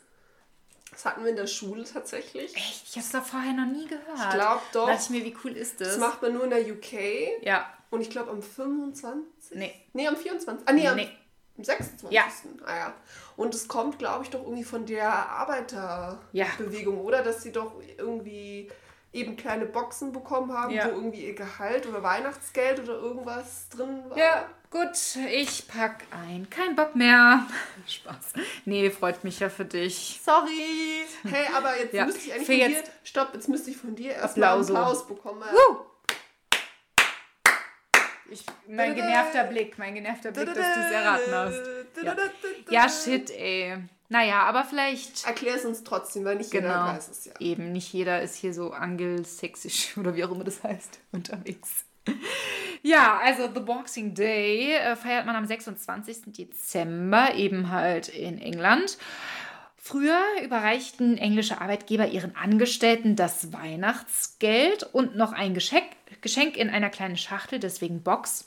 Das hatten wir in der Schule tatsächlich. Echt? Ich habe es da vorher noch nie gehört. Ich glaube doch. Da dachte ich mir, wie cool ist das? Das macht man nur in der UK. ja, Und ich glaube am 25. nee. Nee, am 24. Ah, nee, am, Nee. am 26. Ja. Ah, ja. Und es kommt, glaube ich, doch irgendwie von der Ja. Arbeiterbewegung, oder? Dass sie doch irgendwie eben kleine Boxen bekommen haben, Ja. wo irgendwie ihr Gehalt oder Weihnachtsgeld oder irgendwas drin war. Ja, gut, ich pack ein. Kein Bock mehr. Spaß. Nee, freut mich ja für dich. Sorry. Hey, aber jetzt Ja. müsste ich eigentlich Für von jetzt- dir. Stopp, jetzt müsste ich von dir erstmal Applause. Applaus bekommen. Woo! Ich, mein genervter Blick, mein genervter Blick, dass du es erraten hast. Ja. ja, shit, ey. Naja, aber vielleicht. Erklär es uns trotzdem, weil nicht jeder Genau. weiß es ja. Eben, nicht jeder ist hier so angelsächsisch oder wie auch immer das heißt, unterwegs. Ja, also The Boxing Day äh, feiert man am 26. Dezember, eben halt in England. Früher überreichten englische Arbeitgeber ihren Angestellten das Weihnachtsgeld und noch ein Geschenk, Geschenk in einer kleinen Schachtel, deswegen Box.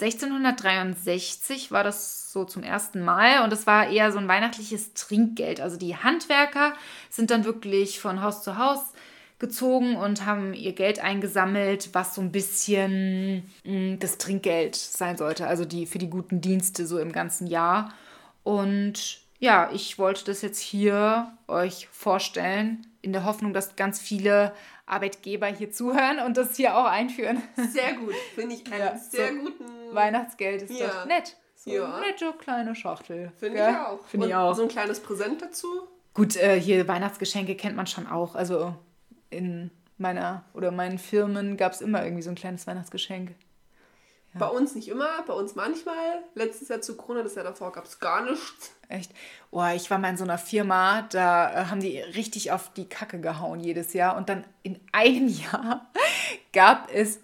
1663 war das so zum ersten Mal und es war eher so ein weihnachtliches Trinkgeld. Also die Handwerker sind dann wirklich von Haus zu Haus gezogen und haben ihr Geld eingesammelt, was so ein bisschen mh, das Trinkgeld sein sollte, also die für die guten Dienste so im ganzen Jahr. Und ja, ich wollte das jetzt hier euch vorstellen, in der Hoffnung, dass ganz viele Arbeitgeber hier zuhören und das hier auch einführen. Sehr gut. Finde ich einen Ja, sehr so guten. Weihnachtsgeld ist Ja. doch nett. So Ja. eine nette kleine Schachtel. Finde ich auch. Finde ich auch. So ein kleines Präsent dazu. Gut, äh, hier Weihnachtsgeschenke kennt man schon auch. Also in meiner oder meinen Firmen gab es immer irgendwie so ein kleines Weihnachtsgeschenk. Bei uns nicht immer, bei uns manchmal. Letztes Jahr zu Corona, das Jahr davor gab es gar nichts. Echt? Oh, ich war mal in so einer Firma, da äh, haben die richtig auf die Kacke gehauen jedes Jahr. Und dann in einem Jahr gab es,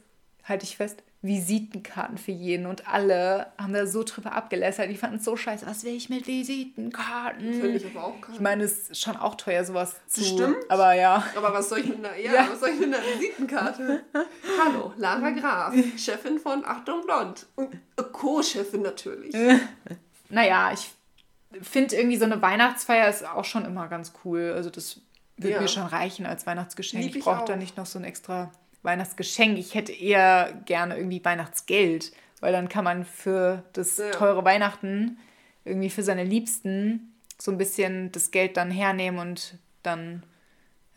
halte ich fest, Visitenkarten für jeden. Und alle haben da so drüber abgelästert. Die fanden es so scheiße. Was will ich mit Visitenkarten? Finde ich aber auch Ich meine, es ist schon auch teuer, sowas zu. Stimmt. Aber ja. Aber was soll ich mit einer, ja, Ja. was soll ich mit einer Visitenkarte? Hallo, Lara Graf, Chefin von Achtung Blond. Und Co-Chefin natürlich. Naja, ich finde irgendwie so eine Weihnachtsfeier ist auch schon immer ganz cool. Also das würde Ja. mir schon reichen als Weihnachtsgeschenk. Lieb ich ich brauche da nicht noch so ein extra Weihnachtsgeschenk. Ich hätte eher gerne irgendwie Weihnachtsgeld, weil dann kann man für das Ja. teure Weihnachten irgendwie für seine Liebsten so ein bisschen das Geld dann hernehmen und dann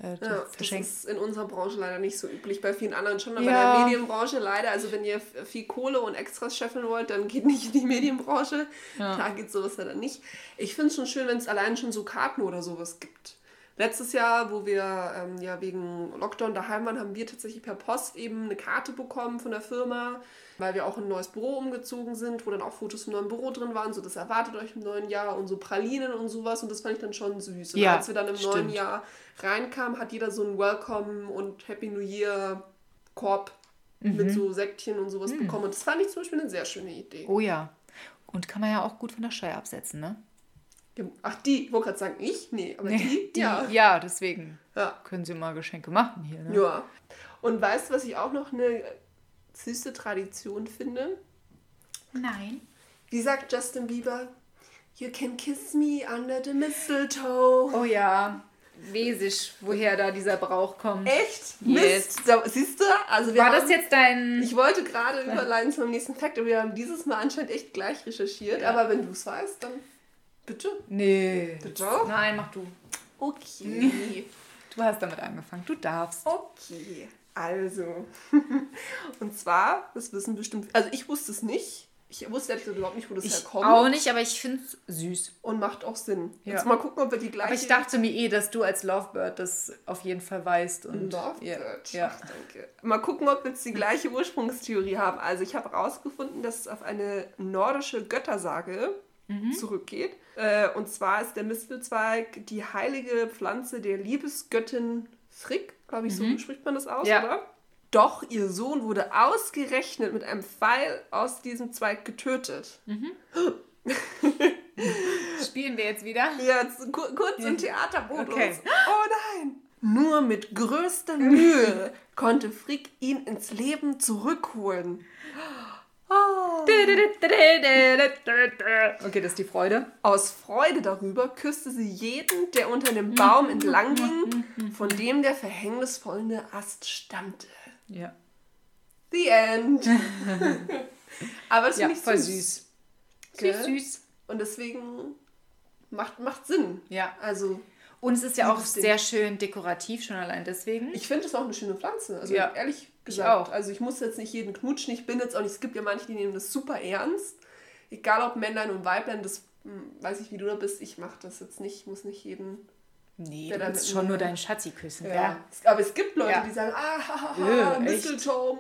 äh, das Ja, das verschenken. ist in unserer Branche leider nicht so üblich, bei vielen anderen schon, aber Ja. in der Medienbranche leider. Also wenn ihr viel Kohle und Extras scheffeln wollt, dann geht nicht in die Medienbranche. Da geht sowas leider nicht. Ich finde es schon schön, wenn es allein schon so Karten oder sowas gibt. Letztes Jahr, wo wir ähm, ja wegen Lockdown daheim waren, haben wir tatsächlich per Post eben eine Karte bekommen von der Firma, weil wir auch in ein neues Büro umgezogen sind, wo dann auch Fotos vom neuen Büro drin waren, so das erwartet euch im neuen Jahr und so Pralinen und sowas und das fand ich dann schon süß. Und Ja, als wir dann im neuen stimmt. Jahr reinkamen, hat jeder so ein Welcome und Happy New Year Korb Mhm. mit so Säckchen und sowas bekommen und das fand ich zum Beispiel eine sehr schöne Idee. Oh ja. Und kann man ja auch gut von der Steuer absetzen, ne? Ach, die, ich wollte gerade sagen, ich? Nee, aber die, Die, ja. ja, deswegen ja. können sie mal Geschenke machen hier. Ne? Ja. Und weißt du, was ich auch noch eine süße Tradition finde? Nein. Wie sagt Justin Bieber? You can kiss me under the mistletoe. Oh ja, wesig, woher da dieser Brauch kommt. Echt? Yes. Mist. So, siehst du? Also wir War haben, das jetzt dein... Ich wollte gerade überleiten zum nächsten Fakt, aber wir haben dieses Mal anscheinend echt gleich recherchiert. Ja. Aber wenn du es weißt, dann bitte. Nee. Bitte? Nein, mach du. Okay. Du hast damit angefangen. Du darfst. Okay. Also. Und zwar, das wissen bestimmt. Also ich wusste es nicht. Ich wusste ehrlich überhaupt nicht, wo das Ich herkommt. auch nicht, aber ich finde es süß. Und macht auch Sinn. Ja. Jetzt mal gucken, ob wir die gleiche. Aber ich dachte mir eh, dass du als Lovebird das auf jeden Fall weißt. Und Lovebird. Ja. ja. Ach, danke. Mal gucken, ob wir jetzt die gleiche Ursprungstheorie haben. Also ich habe herausgefunden, dass es auf eine nordische Göttersage Mhm. zurückgeht. Äh, und zwar ist der Mistelzweig die heilige Pflanze der Liebesgöttin Frick, glaube ich, so spricht man das aus, Mhm. Ja. oder? Doch ihr Sohn wurde ausgerechnet mit einem Pfeil aus diesem Zweig getötet. Spielen wir jetzt wieder? Jetzt ku- kurz im Theatermodus. Okay. Oh nein! Nur mit größter Mühe konnte Frick ihn ins Leben zurückholen. Okay, das ist die Freude. Aus Freude darüber küsste sie jeden, der unter dem Baum entlang ging, von dem der verhängnisvolle Ast stammte. Ja. The end. Aber das Ja, finde ich voll süß. süß. Gell? Süß. Und deswegen macht, macht Sinn. Ja. Also, Und es ist ja auch sehr schön dekorativ, schon allein deswegen. Ich finde es auch eine schöne Pflanze. Also Ja, ehrlich ich gesagt. auch. Also ich muss jetzt nicht jeden knutschen. Ich bin jetzt auch nicht. Es gibt ja manche, die nehmen das super ernst. Egal ob Männlein und Weiblein, das hm, weiß ich, wie du da bist. Ich mache das jetzt nicht. Ich muss nicht jeden Nee, du willst schon nur deinen Schatzi küssen. Ja. Ja. Aber es gibt Leute, Ja. die sagen, ah, ha, ha, Äh, ha? Mistletoe.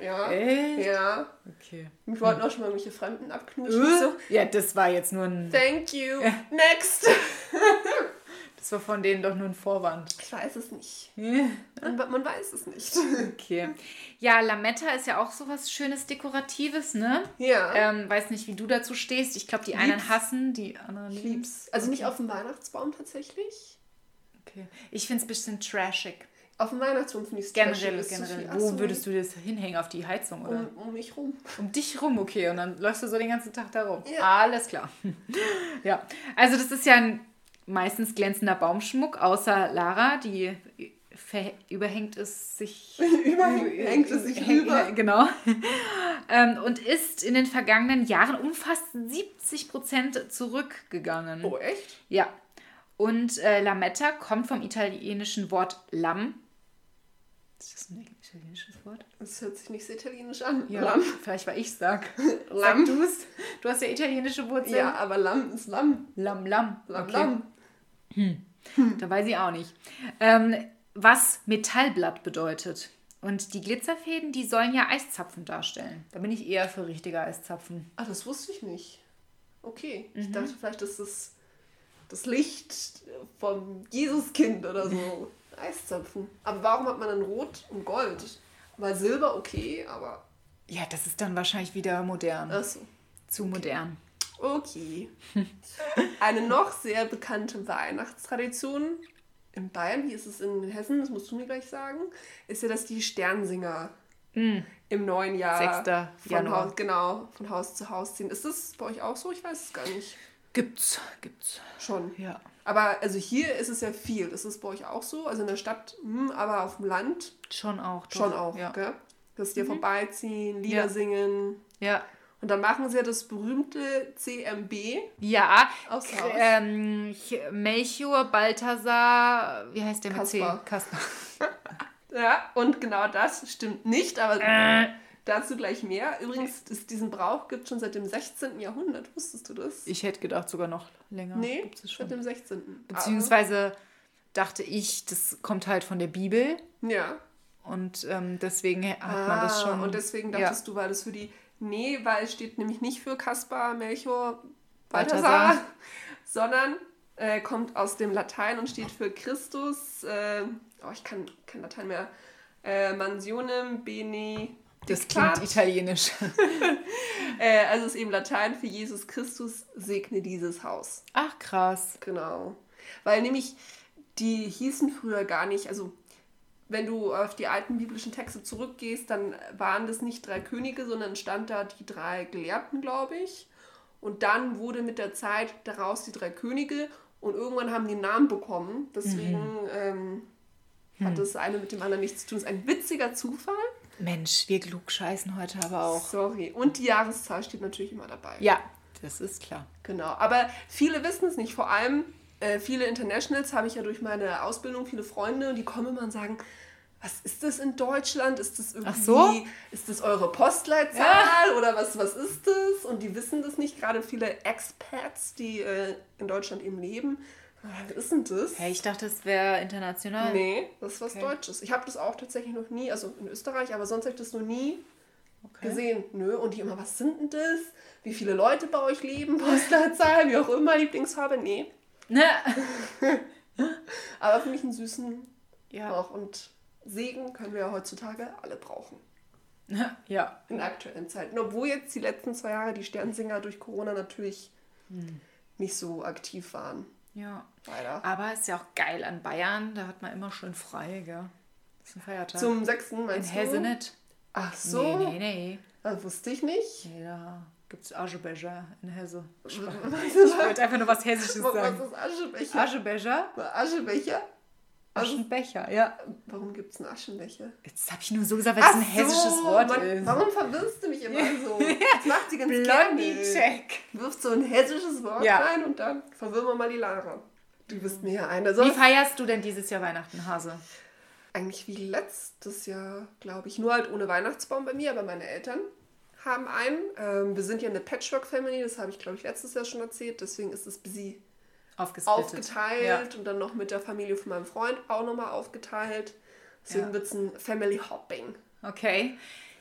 Ja. Echt? Ja. Okay. Mich wollten auch schon mal irgendwelche Fremden abknutschen. Ich So, Ja, das war jetzt nur ein. thank you. Next. Das war von denen doch nur ein Vorwand. Ich weiß es nicht. Man, man weiß es nicht. Okay. Ja, Lametta ist ja auch sowas Schönes, Dekoratives, ne? Ja. Ähm, weiß nicht, wie du dazu stehst. Ich glaube, die einen Lieb's. hassen, die anderen lieb's. Also nicht auf dem Weihnachtsbaum tatsächlich. Okay. Ich finde es ein bisschen trashig. Auf dem Weihnachtsbaum finde ich es Generell, generell. Wo Wo würdest du das hinhängen? Auf die Heizung oder? um, um mich rum. Um dich rum, okay. Und dann läufst du so den ganzen Tag da rum. Ja. Alles klar. ja. Also das ist ja ein meistens glänzender Baumschmuck, außer Lara, die überhängt es sich Überhängt es sich rüber. Genau. ähm, und ist in den vergangenen Jahren um fast 70 Prozent zurückgegangen. Oh, echt? Ja. Und äh, Lametta kommt vom italienischen Wort Lamm. Ist das ein italienisches Wort? Das hört sich nicht so italienisch an. Ja, Lamm. vielleicht weil ich sag. Lamm. Sag du's. Du hast ja italienische Wurzeln. Ja, aber Lamm ist Lamm. Lamm, Lamm. Lamm, Okay. Lamm. Da weiß ich auch nicht. Ähm, was Metallblatt bedeutet. Und die Glitzerfäden, die sollen ja Eiszapfen darstellen. Da bin ich eher für richtige Eiszapfen. Ah, das wusste ich nicht. Okay. Mhm. Ich dachte vielleicht, das ist das Licht vom Jesuskind oder so. Eiszapfen. Aber warum hat man dann Rot und Gold? Weil Silber okay, aber. Ja, das ist dann wahrscheinlich wieder modern. Achso. Zu modern. Okay. Eine noch sehr bekannte Weihnachtstradition in Bayern, wie ist es in Hessen, das musst du mir gleich sagen, ist ja, dass die Sternsinger im neuen Jahr 6. von. Haus, genau, von Haus zu Haus ziehen. Ist das bei euch auch so? Ich weiß es gar nicht. Gibt's, gibt's. Schon. Ja. Aber also hier ist es ja viel. Ist es bei euch auch so? Also in der Stadt, hm, aber auf dem Land Schon auch. doch. schon auch. Ja. Gell? Dass die ja vorbeiziehen, Lieder Ja. singen. Ja. Und dann machen sie ja das berühmte CMB. Ja, Aufs K- Haus. ähm, Ch- Melchior, Balthasar, wie heißt der mit Kaspar. C? Kaspar. Ja, und genau das stimmt nicht, aber Äh. dazu gleich mehr. Übrigens, ist, diesen Brauch gibt es schon seit dem 16. Jahrhundert. Wusstest du das? Ich hätte gedacht, sogar noch länger. nee, seit dem 16. Beziehungsweise dachte ich, das kommt halt von der Bibel Aber, ja. und ähm, deswegen hat man das Ah, schon. Und deswegen ja. dachtest du, weil das für die. Nee, weil es steht nämlich nicht für Kaspar, Melchior, Balthasar. Balthasar, sondern äh, kommt aus dem Latein und steht für Christus. Äh, oh, ich kann kein Latein mehr. Äh, mansionem bene. Das klingt italienisch. Äh, also ist eben Latein für Jesus Christus segne dieses Haus. Ach, krass. Genau. Weil nämlich die hießen früher gar nicht, also wenn du auf die alten biblischen Texte zurückgehst, dann waren das nicht drei Könige, sondern stand da die drei Gelehrten, glaube ich. Und dann wurde mit der Zeit daraus die drei Könige und irgendwann haben die einen Namen bekommen. Deswegen ähm, hat das eine mit dem anderen nichts zu tun. Das ist ein witziger Zufall. Mensch, wir klugscheißen heute aber auch. Sorry. Und die Jahreszahl steht natürlich immer dabei. Ja, das ist klar. Genau, aber viele wissen es nicht. Vor allem äh, viele Internationals habe ich ja durch meine Ausbildung, viele Freunde, und die kommen immer und sagen, was ist das in Deutschland? Ist das irgendwie, so? ist das eure Postleitzahl oder was, was ist das? Und die wissen das nicht, gerade viele Expats, die äh, in Deutschland eben leben. Was ist denn das? Hey, ich dachte, es wäre international. Nee, das ist was Okay. Deutsches. Ich habe das auch tatsächlich noch nie, also in Österreich, aber sonst habe ich das noch nie Okay. gesehen. Nö, und die immer, was sind denn das? Wie viele Leute bei euch leben? Postleitzahl, wie auch immer, Lieblingsfarbe? Nee. Ne? Aber finde ich einen süßen Ja. auch. Und Segen können wir ja heutzutage alle brauchen. ja. In aktuellen Zeiten. Obwohl jetzt die letzten zwei Jahre die Sternsinger durch Corona natürlich Hm. nicht so aktiv waren. Ja. Leider. Aber ist ja auch geil an Bayern, da hat man immer schön frei, gell? Das ist ein Feiertag. Zum 6. In meinst du? Hesse nicht. Ach so. Nee, nee, nee. Das wusste ich nicht. Da gibt es Aschebecher in Hesse. Ich Was wollte einfach nur was Hessisches was sagen. ist Aschebecher? Aschebecher? Aschebecher? Also, Aschenbecher, ja. warum gibt es einen Aschenbecher? Jetzt habe ich nur so gesagt, weil es ein hessisches Wort Mann, ist. Warum verwirrst du mich immer so? Das macht sie ganz gerne. Blondie-Check. Wirft so ein hessisches Wort Ja. rein und dann verwirren wir mal die Lara. Du bist mir ja eine. Wie Sonst feierst du denn dieses Jahr Weihnachten, Hase? eigentlich wie letztes Jahr, glaube ich. Nur halt ohne Weihnachtsbaum bei mir, aber meine Eltern haben einen. Ähm, wir sind ja eine Patchwork-Family, das habe ich, glaube ich, letztes Jahr schon erzählt. Deswegen ist es busy Aufgesplittet. aufgeteilt und dann noch mit der Familie von meinem Freund auch nochmal aufgeteilt. Deswegen Ja. wird es ein Family Hopping. Okay.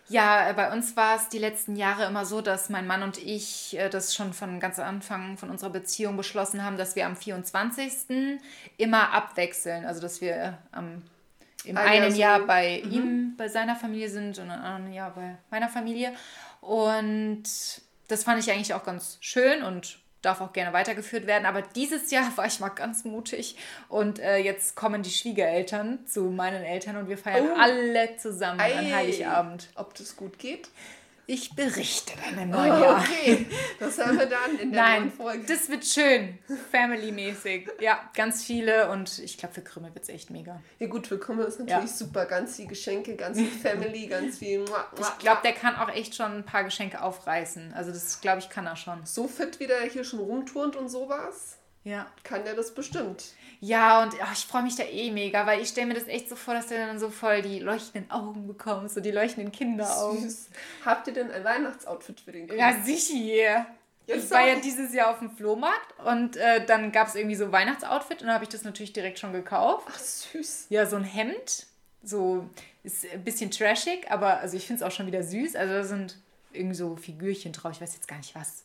Ja, äh, bei uns war es die letzten Jahre immer so, dass mein Mann und ich äh, das schon von ganz Anfang von unserer Beziehung beschlossen haben, dass wir am 24. immer abwechseln. Also, dass wir äh, am, im einen Jahr bei ihm, bei seiner Familie sind und im anderen Jahr bei meiner Familie. Und das fand ich eigentlich auch ganz schön und darf auch gerne weitergeführt werden. Aber dieses Jahr war ich mal ganz mutig und äh, jetzt kommen die Schwiegereltern zu meinen Eltern und wir feiern Oh. alle zusammen an Ei. Heiligabend. Ob das gut geht? Ich berichte dann im neuen Jahr. Okay, das hören wir dann in der Nein, neuen Folge. das wird schön. Family-mäßig. Ja, ganz viele und ich glaube, für Krümel wird es echt mega. Ja gut, für Krümel ist natürlich Ja. super. Ganz viel Geschenke, ganz viel Family, ganz viel... Mua, mua, Ich glaube, der kann auch echt schon ein paar Geschenke aufreißen. Also das, glaube ich, kann er schon. So fit, wie der hier schon rumturnt und sowas, Ja. kann der das bestimmt. Ja, und ach, ich freue mich da eh mega, weil ich stelle mir das echt so vor, dass du dann so voll die leuchtenden Augen bekommst, so die leuchtenden Kinderaugen. Süß. Habt ihr denn ein Weihnachtsoutfit für den Krümel? Ja, sicher. Jetzt ich war ja dieses Jahr auf dem Flohmarkt und äh, dann gab es irgendwie so Weihnachtsoutfit und dann habe ich das natürlich direkt schon gekauft. Ach, süß. Ja, so ein Hemd, so ist ein bisschen trashig, aber also ich finde es auch schon wieder süß. Also da sind irgendwie so Figürchen drauf, ich weiß jetzt gar nicht was.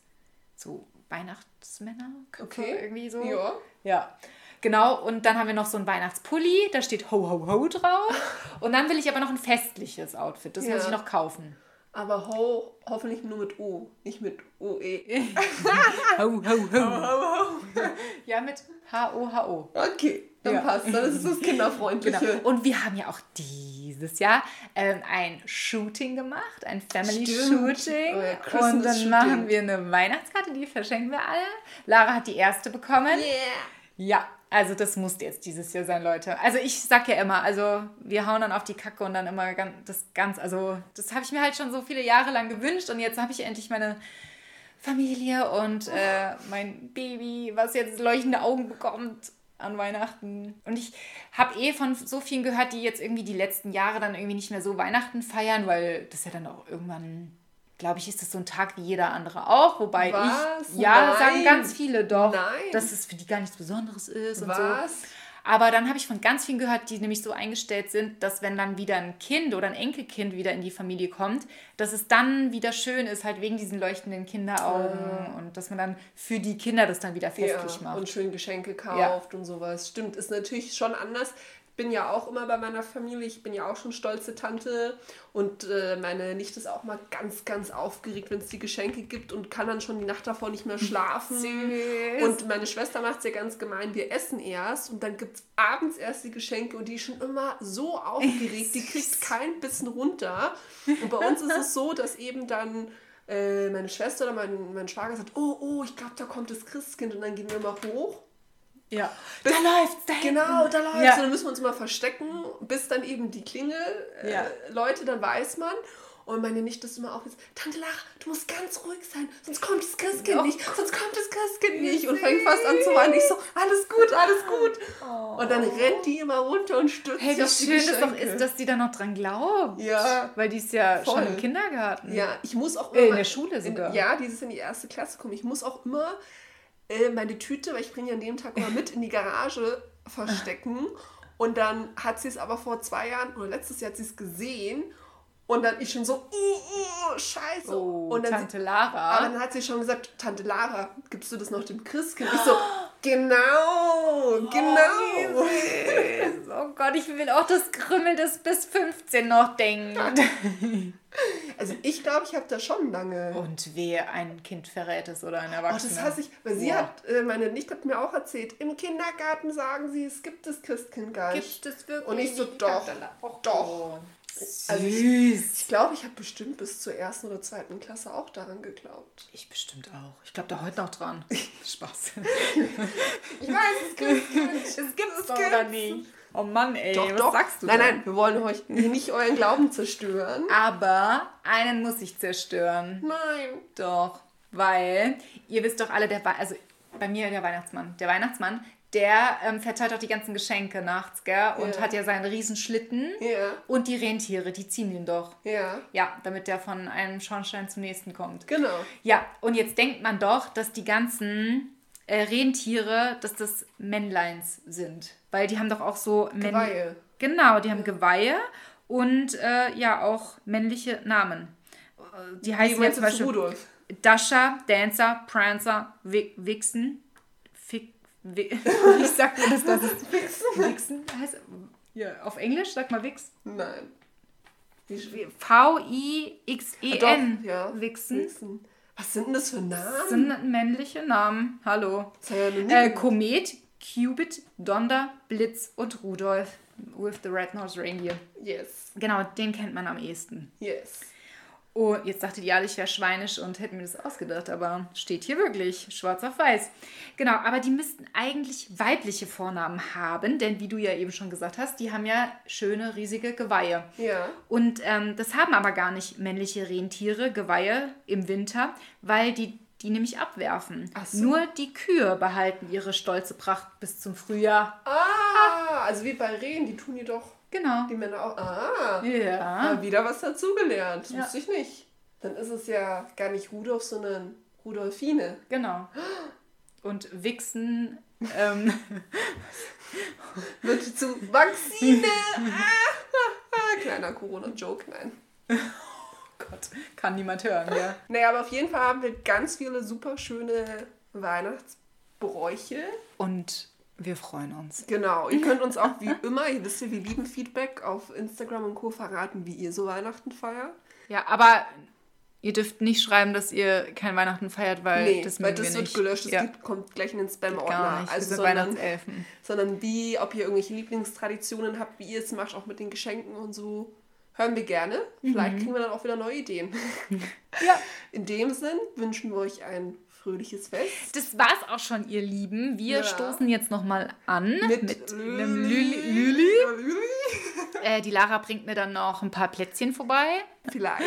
So Weihnachtsmänner, Okay. irgendwie so. Ja. Ja. Genau, und dann haben wir noch so einen Weihnachtspulli, da steht Ho Ho Ho drauf. Und dann will ich aber noch ein festliches Outfit, das Ja. muss ich noch kaufen. Aber ho, hoffentlich nur mit O, nicht mit OE. Ho Ho Ho. Ja, mit H-O-H-O. Okay, dann Ja. passt. Dann ist es das Kinderfreundliche. Genau. Und wir haben ja auch dieses Jahr ähm, ein Shooting gemacht, ein Family Stimmt. Shooting. Oh ja, und dann machen wir eine Weihnachtskarte, die verschenken wir alle. Lara hat die erste bekommen. Ja, also das musste jetzt dieses Jahr sein, Leute. Also ich sag ja immer, also wir hauen dann auf die Kacke und dann immer das ganz, also das habe ich mir halt schon so viele Jahre lang gewünscht und jetzt habe ich endlich meine Familie und äh, mein Baby, was jetzt leuchtende Augen bekommt an Weihnachten. Und ich habe eh von so vielen gehört, die jetzt irgendwie die letzten Jahre dann irgendwie nicht mehr so Weihnachten feiern, weil das ja dann auch irgendwann, glaube ich, ist das so ein Tag wie jeder andere auch. Wobei Was? ich, ja, Nein. sagen ganz viele doch, Nein. dass es für die gar nichts Besonderes ist und so. Was? Aber dann habe ich von ganz vielen gehört, die nämlich so eingestellt sind, dass wenn dann wieder ein Kind oder ein Enkelkind wieder in die Familie kommt, dass es dann wieder schön ist, halt wegen diesen leuchtenden Kinderaugen und dass man dann für die Kinder das dann wieder festlich Ja, macht. und schön Geschenke kauft und sowas. Stimmt, ist natürlich schon anders. Bin ja auch immer bei meiner Familie, ich bin ja auch schon stolze Tante und äh, meine Nichte ist auch mal ganz, ganz aufgeregt, wenn es die Geschenke gibt und kann dann schon die Nacht davor nicht mehr schlafen. Süß. Und meine Schwester macht es ja ganz gemein, wir essen erst und dann gibt es abends erst die Geschenke und die ist schon immer so aufgeregt, die kriegt kein Bissen runter. Und bei uns ist es so, dass eben dann äh, meine Schwester oder mein, mein Schwager sagt, oh, oh, ich glaube, da kommt das Christkind und dann gehen wir mal hoch Ja. Da läuft's, da hinten. Genau, da läuft Ja. Und dann müssen wir uns immer verstecken, bis dann eben die Klingel äh, Ja. Leute, dann weiß man. Und meine Nichte ist immer auch jetzt, Tante Lara, du musst ganz ruhig sein, sonst kommt das Christkind Oh nicht, sonst kommt das Christkind nicht. Und fängt fast an zu weinen. Ich so, alles gut, alles gut. Und dann rennt die immer runter und stürzt Oh. Hey, sich wie auf die schön das doch Geschenke. ist, dass die da noch dran glaubt. Ja. Weil die ist ja Voll. schon im Kindergarten. Ja, ich muss auch Äh, in immer- der Schule sogar. In, ja, die ist in die erste Klasse gekommen. Ich muss auch immer äh, meine Tüte, weil ich bringe ja an dem Tag immer mit, in die Garage verstecken. Und dann hat sie es aber vor zwei Jahren oder letztes Jahr hat sie es gesehen. Und dann ich schon so, uh, uh, scheiße. Oh, und dann Tante Aber Lara. dann hat sie schon gesagt, Tante Lara, gibst du das noch dem Christkind? Ich so, genau, genau. Süß. Oh Gott, ich will auch das Krümmel, das bis 15 noch denkt. Also ich glaube, ich habe da schon lange... Und wer ein Kind verrät es oder ein Oh, Erwachsener. das hasse ich, weil sie Boah. hat, äh, meine Nichte hat mir auch erzählt, im Kindergarten sagen sie, es gibt das Christkind gar nicht. Gibt es wirklich? Und ich so, doch, Och, doch. Süß. Also ich glaube, ich habe bestimmt bis zur ersten oder zweiten Klasse auch daran geglaubt. Ich bestimmt auch. Ich glaube da heute noch dran. Spaß. Ich weiß, es gibt Es gibt's doch oder nicht? Oh Mann, ey, Doch, was doch. sagst du nein, da? nein, wir wollen euch nicht euren Glauben zerstören. Aber einen muss ich zerstören. Nein. Doch, weil ihr wisst doch alle, der Wei- also bei mir der Weihnachtsmann, der Weihnachtsmann, der ähm, verteilt auch die ganzen Geschenke nachts, gell? Und Ja. hat ja seinen Riesenschlitten. Ja, Und die Rentiere, die ziehen ihn doch. ja, Ja, damit der von einem Schornstein zum nächsten kommt. genau. Ja, und jetzt denkt man doch, dass die ganzen äh, Rentiere, dass das Männleins sind. Weil die haben doch auch so Männ- Geweihe. Genau, die haben Geweihe und äh, ja auch männliche Namen. Die heißen jetzt meinst zum Beispiel Rudolf? Dasher, Dancer, Prancer, Vixen. Wie sagt man das? das ist Vixen heißt ja, auf Englisch, sag mal Vix. Nein. V-I-X-E-N. Ja. Vixen. Vixen. Was sind denn das für Namen? Das sind männliche Namen. Hallo. Ja Äh. Komet, Cupid, Donder, Blitz und Rudolf with the Red-Nosed Reindeer. Yes. Genau, den kennt man am ehesten. Yes. Oh, jetzt dachtet ihr alle, ich wäre schweinisch und hätte mir das ausgedacht, aber steht hier wirklich, schwarz auf weiß. Genau, aber die müssten eigentlich weibliche Vornamen haben, denn wie du ja eben schon gesagt hast, die haben ja schöne, riesige Geweihe. Ja. Und ähm, das haben aber gar nicht männliche Rentiere, Geweihe im Winter, weil die die nämlich abwerfen. So. Nur die Kühe behalten ihre stolze Pracht bis zum Frühjahr. Ah, also wie bei Rehen, die tun die doch, Genau. die Männer auch. Ah, Ja. mal wieder was dazugelernt. Das Ja. wusste ich nicht. Dann ist es ja gar nicht Rudolf, sondern Rudolfine. Genau. Und Wichsen, ähm, Wird zu Maxine. ah, kleiner Corona-Joke, nein. Gott, kann niemand hören, ja. Naja, aber auf jeden Fall haben wir ganz viele super schöne Weihnachtsbräuche. Und wir freuen uns. Genau, ihr könnt uns auch wie immer, ihr wisst ja, wir lieben Feedback auf Instagram und Co. verraten, wie ihr so Weihnachten feiert. Ja, aber ihr dürft nicht schreiben, dass ihr kein Weihnachten feiert, weil nee, das weil das wir wird nicht. gelöscht, das ja, geht, kommt gleich in den gar Spam-Ordner. nicht. Also, sondern, Weihnachtselfen. sondern wie, ob ihr irgendwelche Lieblingstraditionen habt, wie ihr es macht, auch mit den Geschenken und so. Hören wir gerne. Vielleicht kriegen wir dann auch wieder neue Ideen. Ja. In dem Sinn wünschen wir euch ein fröhliches Fest. Das war's auch schon, ihr Lieben. Wir Ja. stoßen jetzt nochmal an mit, einem Lüli. Äh, die Lara bringt mir dann noch ein paar Plätzchen vorbei. Vielleicht.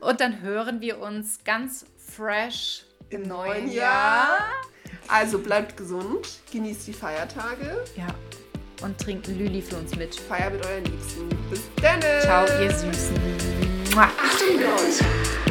Und dann hören wir uns ganz fresh Im neuen Jahr. Also bleibt gesund, genießt die Feiertage, Ja. Und trinkt Lüli für uns mit. feiert mit euren Liebsten. Bis dann. Ciao, ihr Süßen. Mua. Achtung, Leute.